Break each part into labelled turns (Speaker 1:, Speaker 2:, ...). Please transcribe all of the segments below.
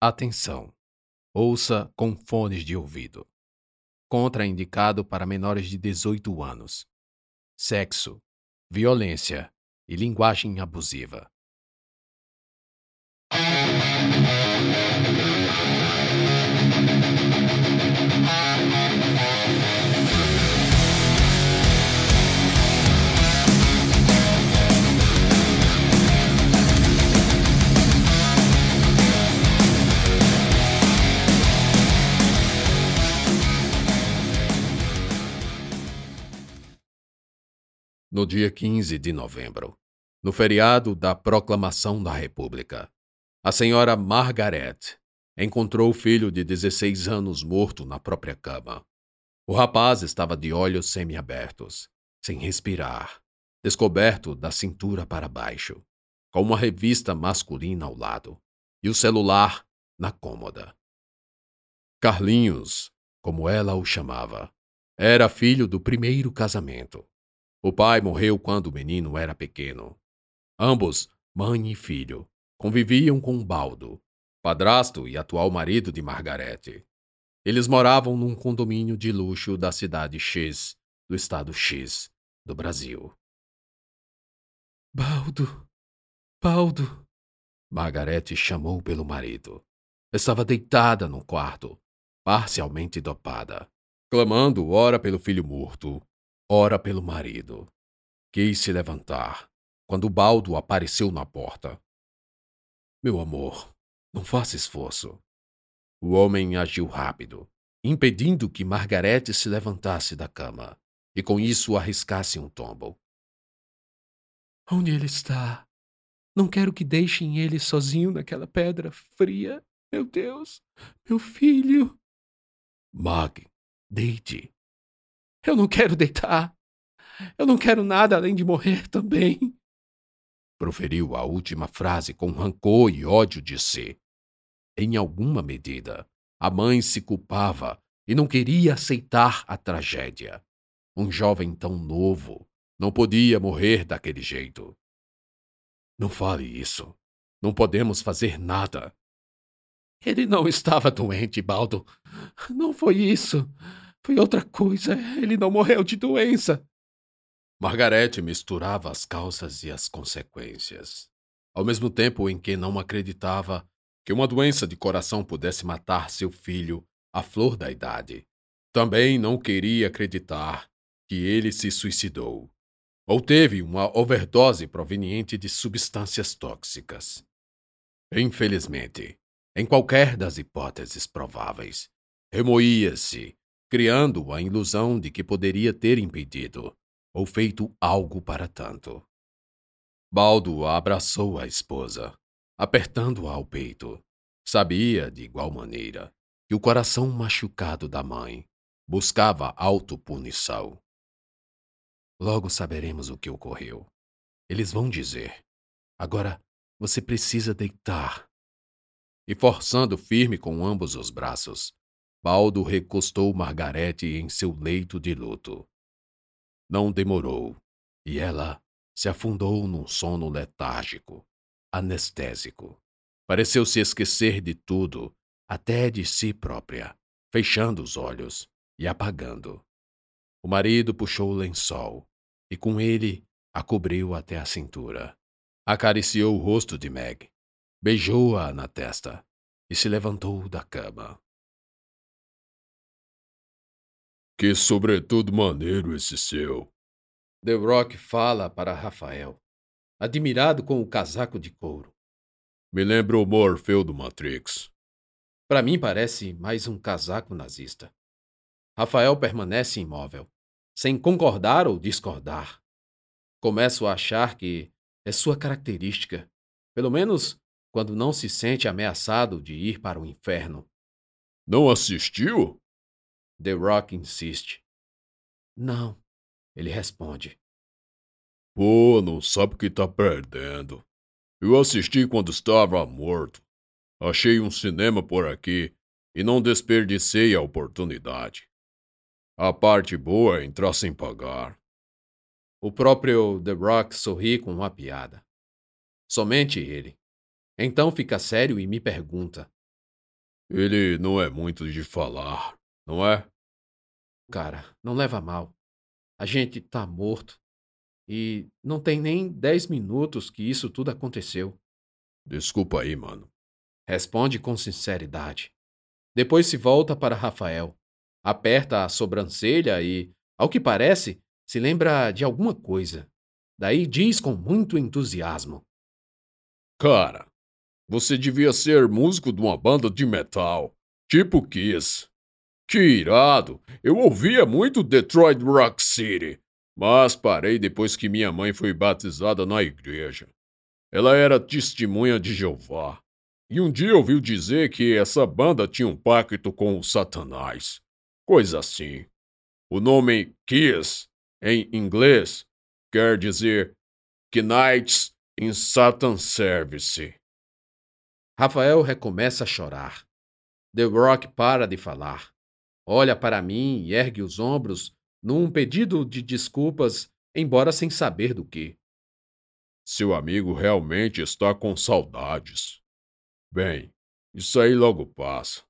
Speaker 1: Atenção! Ouça com fones de ouvido. Contraindicado para menores de 18 anos. Sexo, violência e linguagem abusiva. No dia 15 de novembro, no feriado da Proclamação da República, a senhora Margaret encontrou o filho de 16 anos morto na própria cama. O rapaz estava de olhos semiabertos, sem respirar, descoberto da cintura para baixo, com uma revista masculina ao lado e o celular na cômoda. Carlinhos, como ela o chamava, era filho do primeiro casamento o pai morreu quando o menino era pequeno. Ambos, mãe e filho, conviviam com Baldo, padrasto e atual marido de Margarete. Eles moravam num condomínio de luxo da cidade X, do estado X, do Brasil.
Speaker 2: Baldo, Baldo,
Speaker 1: Margarete chamou pelo marido. Estava deitada no quarto, parcialmente dopada, clamando ora pelo filho morto, ora pelo marido. Quis se levantar, quando Baldo apareceu na porta. Meu amor, não faça esforço. O homem agiu rápido, impedindo que Margarete se levantasse da cama e com isso arriscasse um tombo.
Speaker 2: Onde ele está? Não quero que deixem ele sozinho naquela pedra fria. Meu Deus, meu filho.
Speaker 1: Mag, deite.
Speaker 2: Eu não quero deitar. Eu não quero nada além de morrer também.
Speaker 1: Proferiu a última frase com rancor e ódio de si. Em alguma medida, a mãe se culpava e não queria aceitar a tragédia. Um jovem tão novo não podia morrer daquele jeito. Não fale isso. Não podemos fazer nada.
Speaker 2: Ele não estava doente, Baldo. Não foi isso. Foi outra coisa. Ele não morreu de doença.
Speaker 1: Margarete misturava as causas e as consequências. Ao mesmo tempo em que não acreditava que uma doença de coração pudesse matar seu filho à flor da idade, também não queria acreditar que ele se suicidou ou teve uma overdose proveniente de substâncias tóxicas. Infelizmente, em qualquer das hipóteses prováveis, remoía-se criando a ilusão de que poderia ter impedido ou feito algo para tanto. Baldo abraçou a esposa, apertando-a ao peito. Sabia, de igual maneira, que o coração machucado da mãe buscava autopunição. Logo saberemos o que ocorreu. Eles vão dizer. Agora você precisa deitar. E forçando firme com ambos os braços, Baldo recostou Margarete em seu leito de luto. Não demorou, e ela se afundou num sono letárgico, anestésico. Pareceu se esquecer de tudo, até de si própria, fechando os olhos e apagando. O marido puxou o lençol e com ele a cobriu até a cintura. Acariciou o rosto de Meg, beijou-a na testa e se levantou da cama.
Speaker 3: Que sobretudo maneiro esse seu.
Speaker 1: The Rock fala para Rafael, admirado com o casaco de couro.
Speaker 3: Me lembra o Morfeu do Matrix.
Speaker 1: Para mim parece mais um casaco nazista. Rafael permanece imóvel, sem concordar ou discordar. Começo a achar que é sua característica, pelo menos quando não se sente ameaçado de ir para o inferno.
Speaker 3: Não assistiu?
Speaker 1: The Rock insiste. Não, ele responde.
Speaker 3: Pô, não sabe o que tá perdendo. Eu assisti quando estava morto. Achei um cinema por aqui e não desperdicei a oportunidade. A parte boa é entrar sem pagar.
Speaker 1: O próprio The Rock sorri com uma piada. Somente ele. Então fica sério e me pergunta:
Speaker 3: Ele não é muito de falar, não é?
Speaker 1: Cara, não leva mal. A gente tá morto. E não tem nem dez minutos que isso tudo aconteceu.
Speaker 3: Desculpa aí, mano.
Speaker 1: Responde com sinceridade. Depois se volta para Rafael, aperta a sobrancelha e, ao que parece, se lembra de alguma coisa. Daí diz com muito entusiasmo:
Speaker 3: Cara, você devia ser músico de uma banda de metal, tipo Kiss. Que irado! Eu ouvia muito Detroit Rock City, mas parei depois que minha mãe foi batizada na igreja. Ela era testemunha de Jeová. E um dia ouviu dizer que essa banda tinha um pacto com o Satanás. Coisa assim. O nome Kiss, em inglês, quer dizer Knights in Satan Service.
Speaker 1: Rafael recomeça a chorar. The Rock para de falar. Olha para mim e ergue os ombros num pedido de desculpas, embora sem saber do que.
Speaker 3: Seu amigo realmente está com saudades. Bem, isso aí logo passa.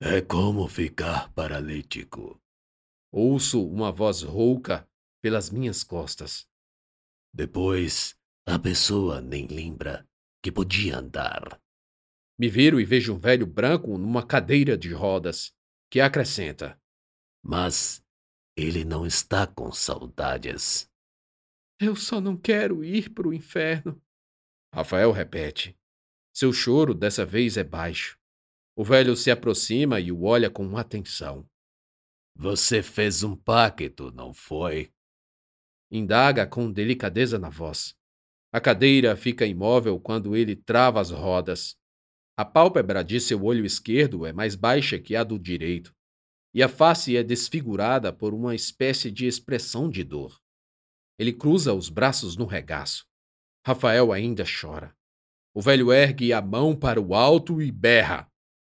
Speaker 4: É como ficar paralítico.
Speaker 1: Ouço uma voz rouca pelas minhas costas.
Speaker 4: Depois, a pessoa nem lembra que podia andar.
Speaker 1: Me viro e vejo um velho branco numa cadeira de rodas, que acrescenta:
Speaker 4: Mas ele não está com saudades.
Speaker 1: Eu só não quero ir para o inferno. Rafael repete. Seu choro dessa vez é baixo. O velho se aproxima e o olha com atenção.
Speaker 4: Você fez um pacto, não foi?
Speaker 1: Indaga com delicadeza na voz. A cadeira fica imóvel quando ele trava as rodas. A pálpebra de seu olho esquerdo é mais baixa que a do direito, e a face é desfigurada por uma espécie de expressão de dor. Ele cruza os braços no regaço. Rafael ainda chora. O velho ergue a mão para o alto e berra.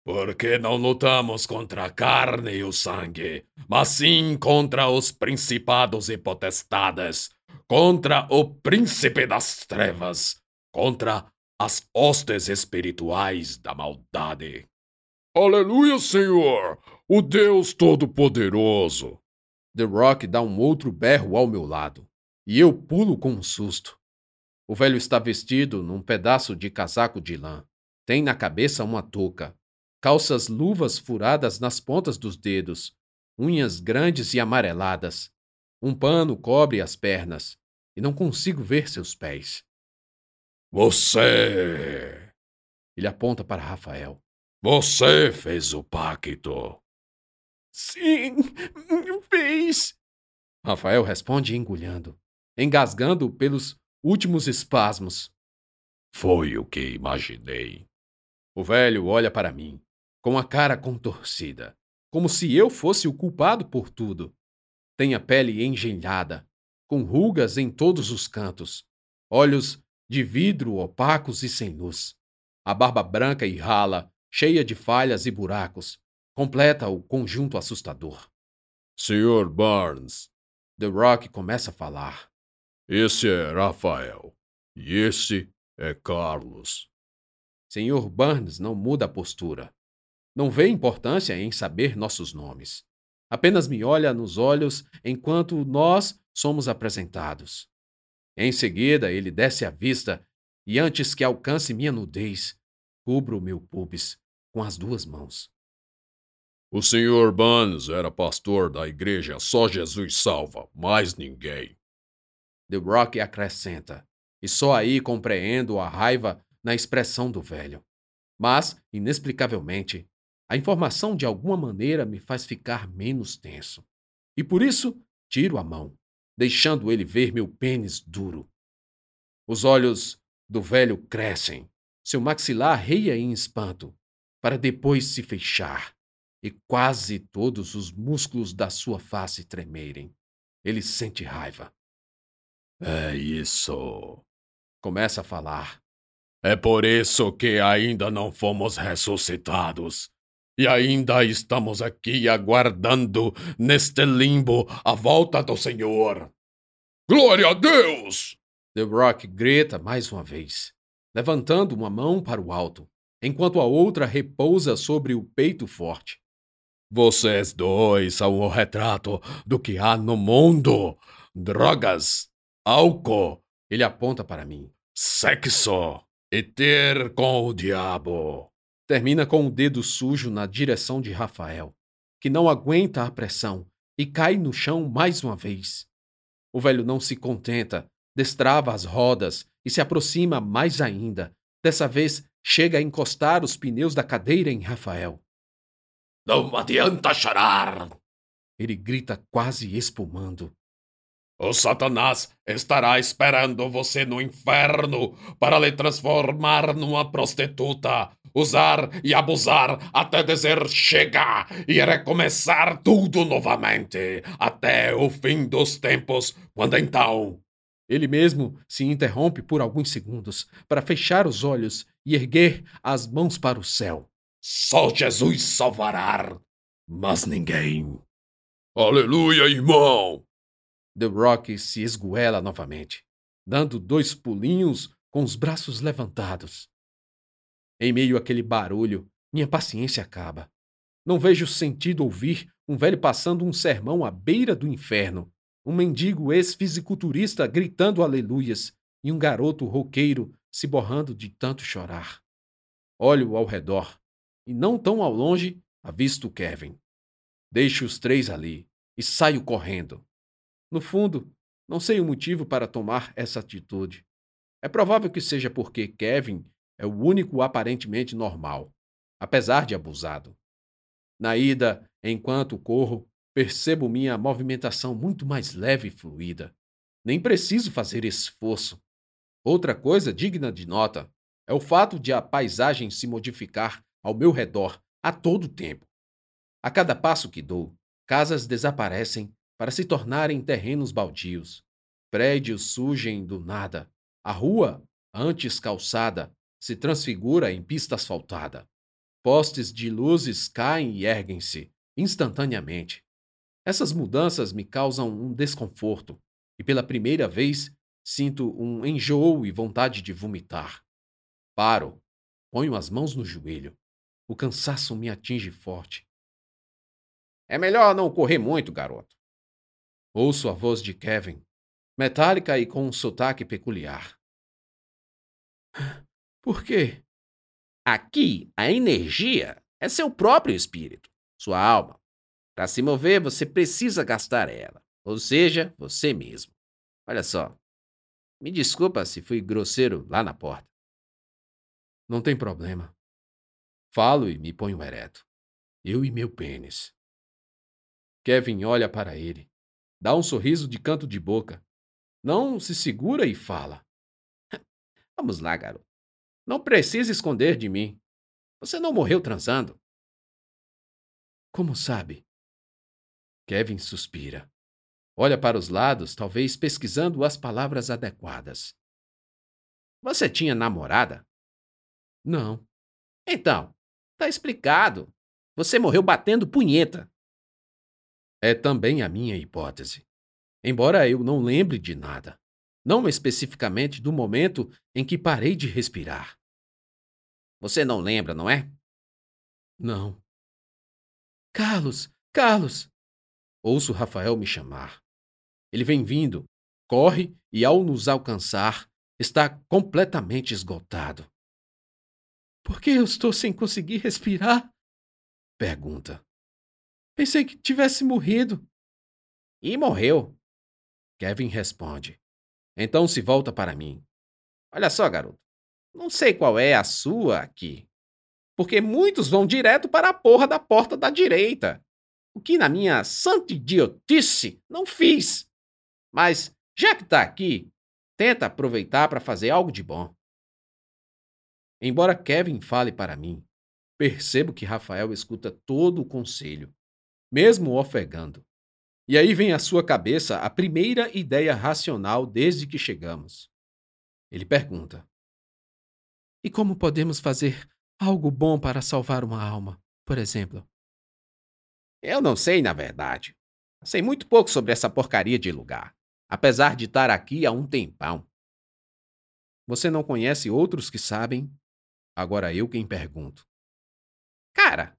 Speaker 3: Porque não lutamos contra a carne e o sangue, mas sim contra os principados e potestades, contra o príncipe das trevas, contra as hostes espirituais da maldade. Aleluia, Senhor! O Deus Todo-Poderoso!
Speaker 1: The Rock dá um outro berro ao meu lado, e eu pulo com um susto. O velho está vestido num pedaço de casaco de lã. Tem na cabeça uma touca, calças luvas furadas nas pontas dos dedos, unhas grandes e amareladas. Um pano cobre as pernas e não consigo ver seus pés.
Speaker 3: Você!
Speaker 1: Ele aponta para Rafael.
Speaker 3: Você fez o pacto.
Speaker 1: Sim, fez. Rafael responde engulhando, engasgando pelos últimos espasmos.
Speaker 3: Foi o que imaginei.
Speaker 1: O velho olha para mim, com a cara contorcida, como se eu fosse o culpado por tudo. Tem a pele engenhada, com rugas em todos os cantos, olhos de vidro opacos e sem luz. A barba branca e rala, cheia de falhas e buracos, completa o conjunto assustador.
Speaker 3: Sr. Barnes.
Speaker 1: The Rock começa a falar.
Speaker 3: Esse é Rafael. E esse é Carlos.
Speaker 1: Sr. Burns não muda a postura. Não vê importância em saber nossos nomes. Apenas me olha nos olhos enquanto nós somos apresentados. Em seguida, ele desce a vista e, antes que alcance minha nudez, cubro o meu pubis com as duas mãos.
Speaker 3: O Sr. Burns era pastor da igreja Só Jesus Salva, mais ninguém.
Speaker 1: The Rock acrescenta, e só aí compreendo a raiva na expressão do velho. Mas, inexplicavelmente, a informação de alguma maneira me faz ficar menos tenso. E por isso, tiro a mão, deixando ele ver meu pênis duro. Os olhos do velho crescem, seu maxilar reia em espanto, para depois se fechar e quase todos os músculos da sua face tremerem. Ele sente raiva.
Speaker 3: É isso.
Speaker 1: Começa a falar.
Speaker 3: É por isso que ainda não fomos ressuscitados. E ainda estamos aqui aguardando neste limbo a volta do Senhor. Glória a Deus!
Speaker 1: The Rock grita mais uma vez, levantando uma mão para o alto, enquanto a outra repousa sobre o peito forte.
Speaker 3: Vocês dois são o retrato do que há no mundo: drogas, álcool.
Speaker 1: Ele aponta para mim.
Speaker 3: Sexo e ter com o diabo.
Speaker 1: Termina com o dedo sujo na direção de Rafael, que não aguenta a pressão e cai no chão mais uma vez. O velho não se contenta, destrava as rodas e se aproxima mais ainda. Dessa vez, chega a encostar os pneus da cadeira em Rafael.
Speaker 3: Não adianta chorar!
Speaker 1: Ele grita quase espumando.
Speaker 3: O Satanás estará esperando você no inferno para lhe transformar numa prostituta, usar e abusar até dizer chega e recomeçar tudo novamente até o fim dos tempos, quando então.
Speaker 1: Ele mesmo se interrompe por alguns segundos para fechar os olhos e erguer as mãos para o céu.
Speaker 3: Só Jesus salvará, mas ninguém. Aleluia, irmão!
Speaker 1: The Rock se esguela novamente, dando dois pulinhos com os braços levantados. Em meio àquele barulho, minha paciência acaba. Não vejo sentido ouvir um velho passando um sermão à beira do inferno, um mendigo ex-fisiculturista gritando aleluias e um garoto roqueiro se borrando de tanto chorar. Olho ao redor e, não tão ao longe, avisto Kevin. Deixo os três ali e saio correndo. No fundo, não sei o motivo para tomar essa atitude. É provável que seja porque Kevin é o único aparentemente normal, apesar de abusado. Na ida, enquanto corro, percebo minha movimentação muito mais leve e fluida. Nem preciso fazer esforço. Outra coisa digna de nota é o fato de a paisagem se modificar ao meu redor a todo tempo. A cada passo que dou, casas desaparecem para se tornarem terrenos baldios. Prédios surgem do nada. A rua, antes calçada, se transfigura em pista asfaltada. Postes de luzes caem e erguem-se instantaneamente. Essas mudanças me causam um desconforto e, pela primeira vez, sinto um enjoo e vontade de vomitar. Paro, ponho as mãos no joelho. O cansaço me atinge forte. É melhor não correr muito, garoto. Ouço a voz de Kevin, metálica e com um sotaque peculiar. Por quê? Aqui, a energia é seu próprio espírito, sua alma. Para se mover, você precisa gastar ela, ou seja, você mesmo. Olha só. Me desculpa se fui grosseiro lá na porta. Não tem problema. Falo e me ponho ereto. Eu e meu pênis. Kevin olha para ele dá um sorriso de canto de boca. Não se segura e fala. Vamos lá, garoto. Não precisa esconder de mim. Você não morreu transando. Como sabe? Kevin suspira. Olha para os lados, talvez pesquisando as palavras adequadas. Você tinha namorada? Não. Então, tá explicado. Você morreu batendo punheta. É também a minha hipótese. Embora eu não lembre de nada, não especificamente do momento em que parei de respirar. Você não lembra, não é? Não. Carlos, Carlos! Ouço Rafael me chamar. Ele vem vindo, corre e, ao nos alcançar, está completamente esgotado. Por que eu estou sem conseguir respirar? Pergunta. Pensei que tivesse morrido. E morreu. Kevin responde. Então se volta para mim. Olha só, garoto. Não sei qual é a sua aqui. Porque muitos vão direto para a porra da porta da direita. O que na minha santa idiotice não fiz. Mas, já que tá aqui, tenta aproveitar para fazer algo de bom. Embora Kevin fale para mim, percebo que Rafael escuta todo o conselho mesmo ofegando. E aí vem à sua cabeça a primeira ideia racional desde que chegamos. Ele pergunta: E como podemos fazer algo bom para salvar uma alma, por exemplo? Eu não sei, na verdade. Sei muito pouco sobre essa porcaria de lugar, apesar de estar aqui há um tempão. Você não conhece outros que sabem? Agora eu quem pergunto. Cara,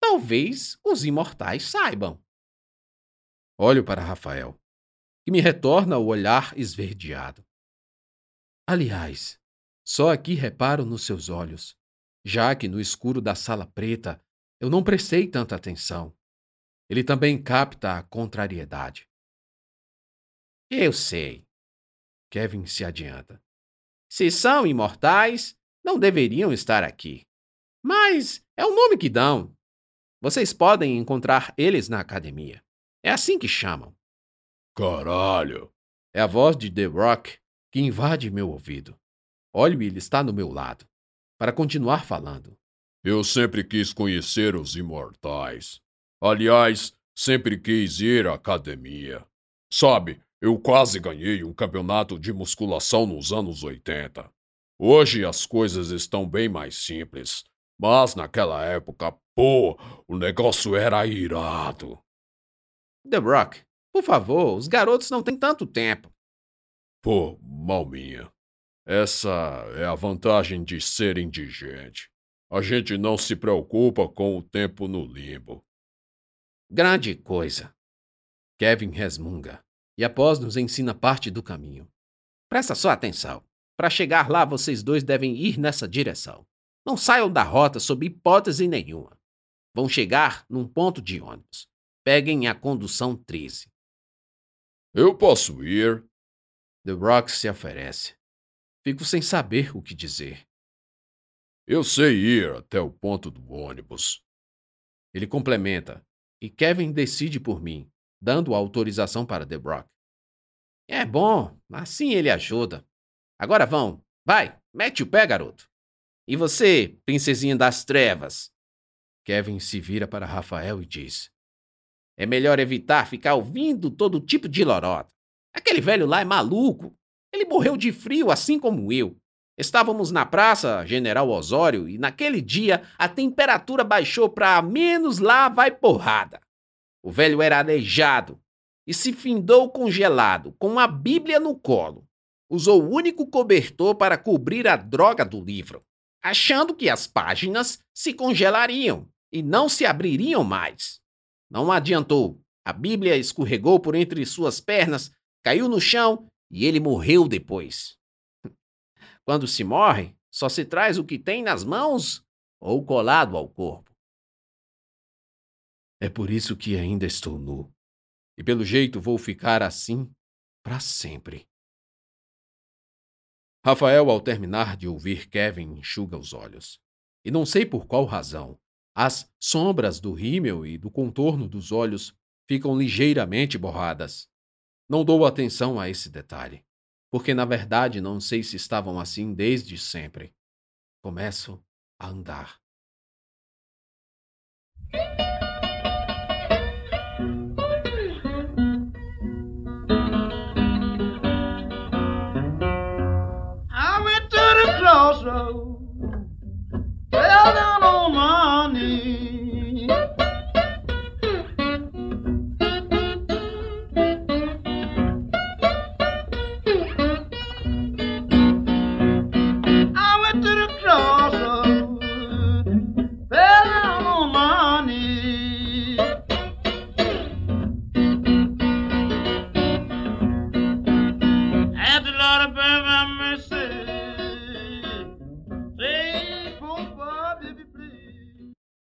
Speaker 1: talvez os imortais saibam. Olho para Rafael, que me retorna o olhar esverdeado. Aliás, só aqui reparo nos seus olhos, já que no escuro da sala preta eu não prestei tanta atenção. Ele também capta a contrariedade. Eu sei. Kevin se adianta. Se são imortais, não deveriam estar aqui. Mas é o nome que dão. Vocês podem encontrar eles na academia. É assim que chamam.
Speaker 3: Caralho!
Speaker 1: É a voz de The Rock que invade meu ouvido. Olho e ele está no meu lado. Para continuar falando.
Speaker 3: Eu sempre quis conhecer os imortais. Aliás, sempre quis ir à academia. Sabe, eu quase ganhei um campeonato de musculação nos anos 80. Hoje as coisas estão bem mais simples, mas naquela época, pô, o negócio era irado.
Speaker 1: The Rock, por favor, os garotos não têm tanto tempo.
Speaker 3: Pô, mal minha. Essa é a vantagem de ser indigente. A gente não se preocupa com o tempo no limbo.
Speaker 1: Grande coisa. Kevin resmunga e após nos ensina parte do caminho. Presta só atenção. Para chegar lá, vocês dois devem ir nessa direção. Não saiam da rota sob hipótese nenhuma. Vão chegar num ponto de ônibus. Peguem a condução 13.
Speaker 3: Eu posso ir?
Speaker 1: The Rock se oferece. Fico sem saber o que dizer.
Speaker 3: Eu sei ir até o ponto do ônibus.
Speaker 1: Ele complementa, e Kevin decide por mim, dando autorização para The Brock. É bom, assim ele ajuda. Agora vão, vai, mete o pé, garoto. E você, princesinha das trevas? Kevin se vira para Rafael e diz: É melhor evitar ficar ouvindo todo tipo de lorota. Aquele velho lá é maluco. Ele morreu de frio, assim como eu. Estávamos na praça General Osório e naquele dia a temperatura baixou para menos lá vai porrada. O velho era aleijado e se findou congelado, com a Bíblia no colo. Usou o único cobertor para cobrir a droga do livro, achando que as páginas se congelariam e não se abririam mais. Não adiantou. A Bíblia escorregou por entre suas pernas, caiu no chão e ele morreu depois. Quando se morre, só se traz o que tem nas mãos ou colado ao corpo. É por isso que ainda estou nu. E pelo jeito vou ficar assim para sempre. Rafael, ao terminar de ouvir Kevin, enxuga os olhos. E não sei por qual razão, as sombras do rímel e do contorno dos olhos ficam ligeiramente borradas. Não dou atenção a esse detalhe porque na verdade não sei se estavam assim desde sempre. Começo a andar. I went to the crossroads.